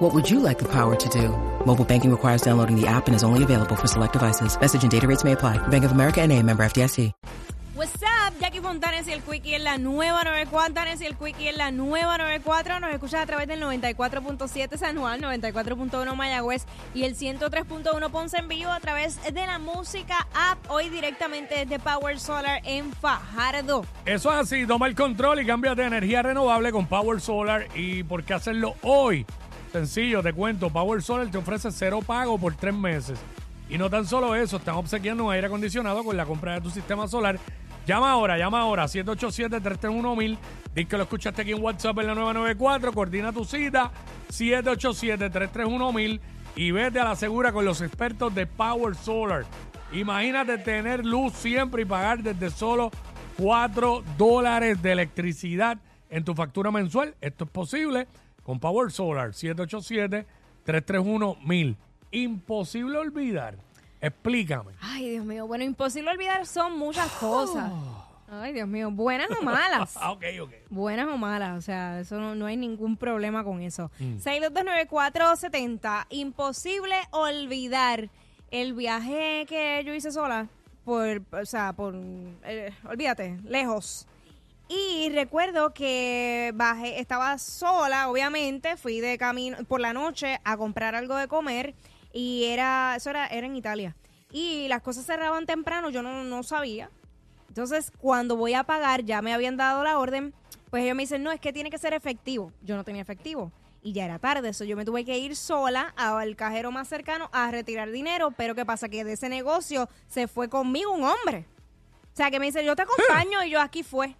What would you like the power to do? Mobile banking requires downloading the app and is only available for select devices. Message and data rates may apply. Bank of America and a member FDIC. What's up, Jackie Fontanes y el Quickie en la nueva 94, Fontanes y el Quickie en la nueva 94. Nos escuchas a través del 94.7 San Juan, 94.1 Mayagüez y el 103.1 Ponce en vivo a través de la música app. Hoy directamente desde Power Solar en Fajardo. Eso es así, toma el control y cámbiate de energía renovable con Power Solar. ¿Y por qué hacerlo hoy? Sencillo, te cuento, Power Solar te ofrece cero pago por tres meses. Y no tan solo eso, están obsequiando un aire acondicionado con la compra de tu sistema solar. Llama ahora, llama ahora, 787-331-1000. Dice que lo escuchaste aquí en WhatsApp en la 994. Coordina tu cita, 787-331-1000. Y vete a la segura con los expertos de Power Solar. Imagínate tener luz siempre y pagar desde solo 4 dólares de electricidad en tu factura mensual. Esto es posible con Power Solar, 787-331-1000. Imposible olvidar. Explícame. Ay, Dios mío. Bueno, imposible olvidar son muchas cosas. Ay, Dios mío. Buenas o malas. Ah, ok, ok. Buenas o malas, o sea, eso no, no hay ningún problema con eso. 6229470, imposible olvidar el viaje que yo hice sola por, o sea, por, eh, olvídate, lejos. Y recuerdo que bajé, estaba sola, obviamente, fui de camino por la noche a comprar algo de comer y era, eso era, era en Italia. Y las cosas cerraban temprano, yo no, no sabía. Entonces, cuando voy a pagar, ya me habían dado la orden, pues ellos me dicen, no, es que tiene que ser efectivo. Yo no tenía efectivo. Y ya era tarde, eso yo me tuve que ir sola al cajero más cercano a retirar dinero, pero ¿qué pasa? Que de ese negocio se fue conmigo un hombre. O sea, que me dice, yo te acompaño y yo aquí fue.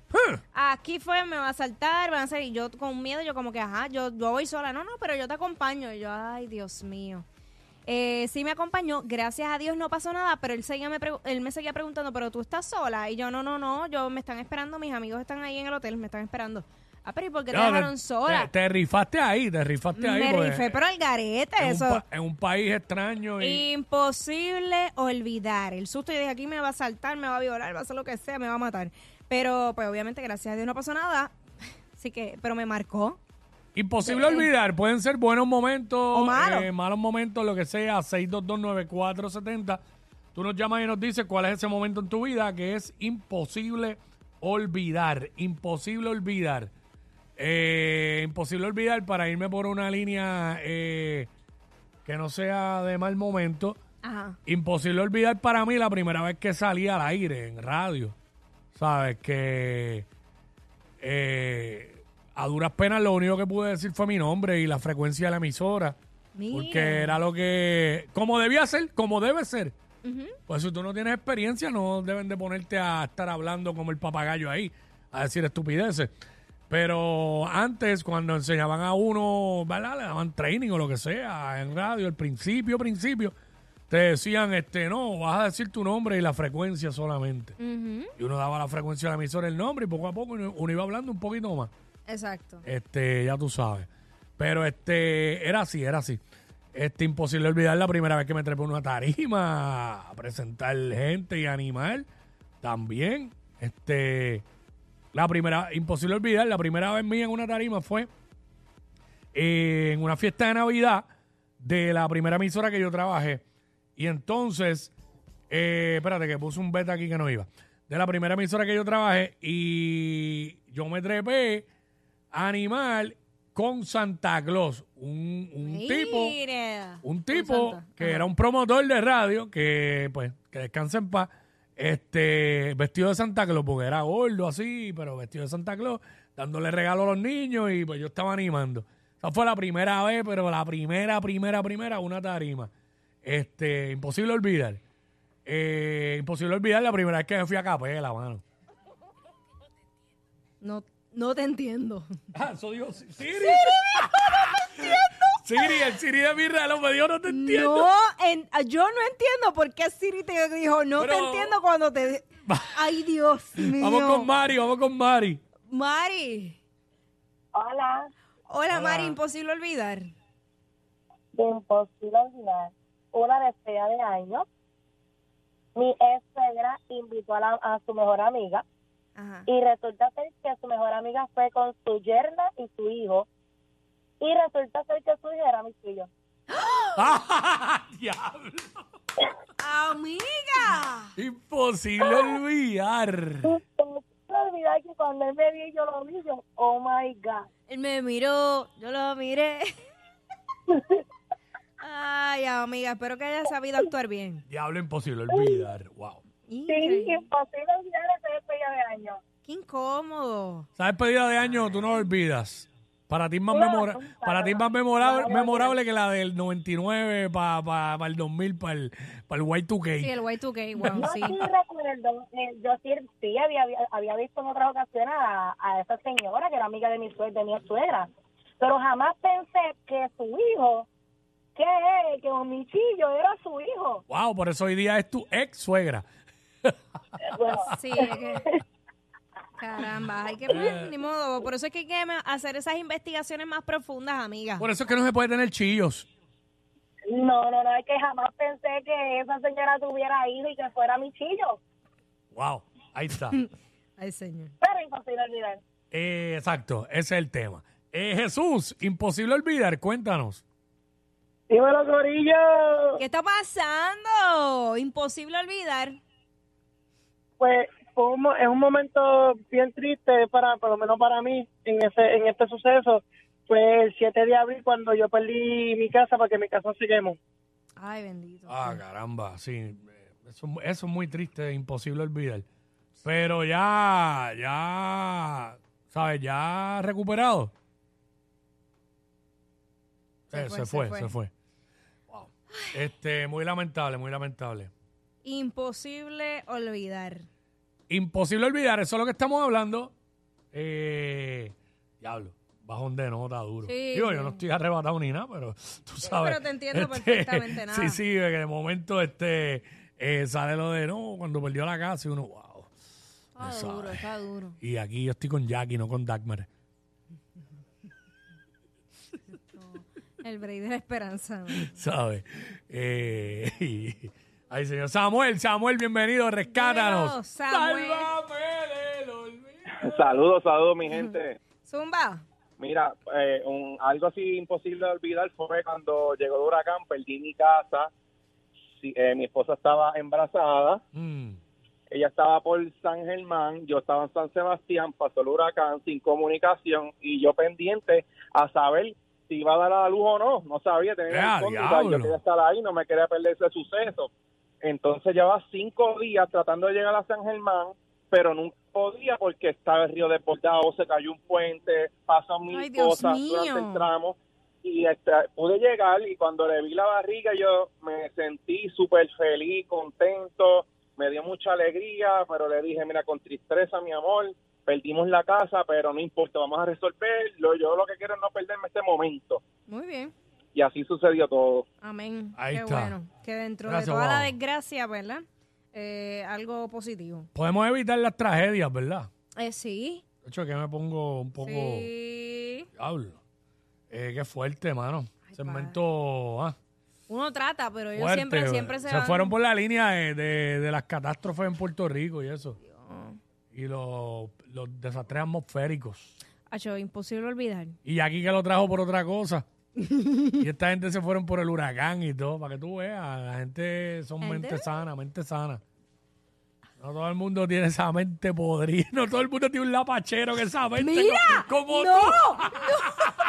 Aquí fue, me va a saltar, van a hacer, y yo con miedo, yo como que, ajá, yo, yo voy sola. No, no, pero yo te acompaño. Y yo, ay, Dios mío. Eh, sí me acompañó, gracias a Dios no pasó nada, pero él, seguía me él me seguía preguntando, pero tú estás sola. Y yo, no, no, no, yo me están esperando, mis amigos están ahí en el hotel, me están esperando. Ah, pero ¿y por qué te dejaron sola? Te, te rifaste ahí, te rifaste ahí. me porque rifé, pero el garete, en, eso. un en un país extraño y... Imposible olvidar. El susto, yo dije, aquí me va a saltar, me va a violar, va a hacer lo que sea, me va a matar. Pero, pues, obviamente, gracias a Dios no pasó nada. Así que, pero me marcó. Imposible olvidar, pueden ser buenos momentos, O malos. eh, malos momentos, lo que sea, 6229470. Tú nos llamas y nos dices cuál es ese momento en tu vida que es imposible olvidar, imposible olvidar. Eh, imposible olvidar para irme por una línea eh, que no sea de mal momento. Ajá. Imposible olvidar para mí la primera vez que salí al aire en radio. Sabes que eh, a duras penas lo único que pude decir fue mi nombre y la frecuencia de la emisora. Mira. Porque era lo que, como debía ser, como debe ser. Pues si tú no tienes experiencia, no deben de ponerte a estar hablando como el papagayo ahí, a decir estupideces. Pero antes, cuando enseñaban a uno, ¿verdad? Le daban training o lo que sea en radio, al principio, principio, te decían, este, no, vas a decir tu nombre y la frecuencia solamente. Y uno daba la frecuencia de la emisora, el nombre, y poco a poco uno uno iba hablando un poquito más. Exacto. Este, ya tú sabes. Pero este, era así, era así. Este, imposible olvidar la primera vez que me trepé una tarima a presentar gente y animar. También, este, la primera, imposible olvidar, la primera vez mía en una tarima fue eh, en una fiesta de Navidad de la primera emisora que yo trabajé. Y entonces, eh, espérate que puse un beta aquí que no iba. De la primera emisora que yo trabajé y yo me trepé a animar con Santa Claus, un, un tipo un tipo que era un promotor de radio que pues que descansa en paz este vestido de Santa Claus porque era gordo así pero vestido de Santa Claus dándole regalo a los niños y pues yo estaba animando. Esa fue la primera vez pero la primera primera primera una tarima. Este imposible olvidar. Eh, imposible olvidar la primera vez que me fui a Capela mano. No, no te entiendo. ah eso dijo Siri. Siri, Siri el Siri de mi reloj me dijo no te entiendo No, en- yo no entiendo por qué Siri te dijo, no te Pero- entiendo cuando te... Ay, Dios mío. Vamos con Mari, vamos con Mari. Mari. Hola, Hola, Hola. Mari, imposible olvidar. de imposible olvidar. Una despedida de años. Mi ex suegra invitó a, la- a su mejor amiga Ajá. y resulta ser que su mejor amiga fue con su yerna y su hijo. Y resulta ser que su hijo era mi tío. Diablo. Amiga. Imposible olvidar. Imposible olvidar que cuando él me vio y yo lo vi, yo, oh my God. Él me miró, yo lo miré. Ay, amiga, espero que haya sabido actuar bien. Diablo, imposible olvidar. Wow. Sí, Increíble. imposible olvidar esa despedida de años. Qué incómodo. ¿Sabes pedida de año? Tú no lo olvidas. Para ti es más, No, memora- nunca. para ti es más memorable, que la del 99 para el 2000, para el, pa el Y2K. Sí, el Y2K, wow, Yo sí. sí recuerdo, eh, yo sí, sí había, había visto en otras ocasiones a, a esa señora que era amiga de mi suegra, de mi suegra, pero jamás pensé que su hijo, que él, que mi chillo era su hijo. Wow, por eso hoy día es tu ex suegra. Bueno, Sí, es que... Caramba, hay que, pues, ni modo. Por eso es que hay que hacer esas investigaciones más profundas, amiga. Por eso es que no se puede tener chillos. no, no, no, es que jamás pensé que esa señora tuviera hijo y que fuera mi chillo, Wow, ahí está. Ay, señor. pero imposible olvidar. Eh, exacto, ese es el tema. Eh, Jesús, imposible olvidar, cuéntanos. Dímelo, Corillo. ¿Qué está pasando? Imposible olvidar. pues fue un es un momento bien triste para por lo menos para mí en ese en este suceso fue el 7 de abril cuando yo perdí mi casa porque mi casa se quemó Ay, bendito. Ah, caramba, sí. Eso, eso es muy triste, imposible olvidar. Pero ya, ya, ¿sabes? Ya recuperado. Se Eh, fue, se, se fue, fue. se fue. Wow. Este, muy lamentable, muy lamentable. Imposible olvidar. Imposible olvidar, eso es lo que estamos hablando. Eh, diablo, bajón de nota duro. Sí. Digo, yo no estoy arrebatado ni nada, pero tú sabes. pero te entiendo perfectamente, nada. Sí, sí, que de momento este, eh, sale lo de no, cuando perdió la casa y uno, wow. Está duro, está duro. Y aquí yo estoy con Jackie, no con Dagmar. El break de la esperanza. ¿Sabes? Eh, y- ay, señor Samuel, Samuel, bienvenido, rescátanos. Bueno, Samuel. Saludos, saludos, mi gente. Zumba. Mira, eh, un- algo así imposible de olvidar fue cuando llegó el huracán, perdí mi casa. Sí, eh, mi esposa estaba embarazada, Mm, ella estaba por San Germán, yo estaba en San Sebastián, pasó el huracán sin comunicación y yo pendiente a saber si iba a dar a la luz o no. No sabía, tenía ¡Ah, la incógnita, diablo! yo quería estar ahí, no me quería perder ese suceso. Entonces llevaba cinco días tratando de llegar a San Germán, pero nunca podía porque estaba el río desbordado, se cayó un puente, pasan mil Ay, cosas mío. durante el tramo. Y este, pude llegar y cuando le vi la barriga yo me sentí súper feliz, contento, me dio mucha alegría, pero le dije, mira, con tristeza, mi amor, perdimos la casa, pero no importa, vamos a resolverlo. Yo lo que quiero es no perderme este momento. Muy bien. Y así sucedió todo. Amén. Ahí Qué está. bueno. Que dentro Gracias, de toda la desgracia, ¿verdad? Eh, algo positivo. Podemos evitar las tragedias, ¿verdad? Eh, sí. De hecho, que me pongo un poco... Sí. Diablo. Eh, qué fuerte, mano. Ay, Segmento ah, Uno trata, pero ellos fuerte. siempre, siempre se, se van- fueron por la línea de, de- de las catástrofes en Puerto Rico y eso. Y los, los desastres atmosféricos. Acho, imposible olvidar. Y aquí que lo trajo por otra cosa. y esta gente se fueron por el huracán y todo, para que tú veas. La gente son Gente. mente sana, mente sana. No todo el mundo tiene esa mente podrida. No todo el mundo tiene un lapachero que esa mente ¡Mira! como, como ¡No! tú.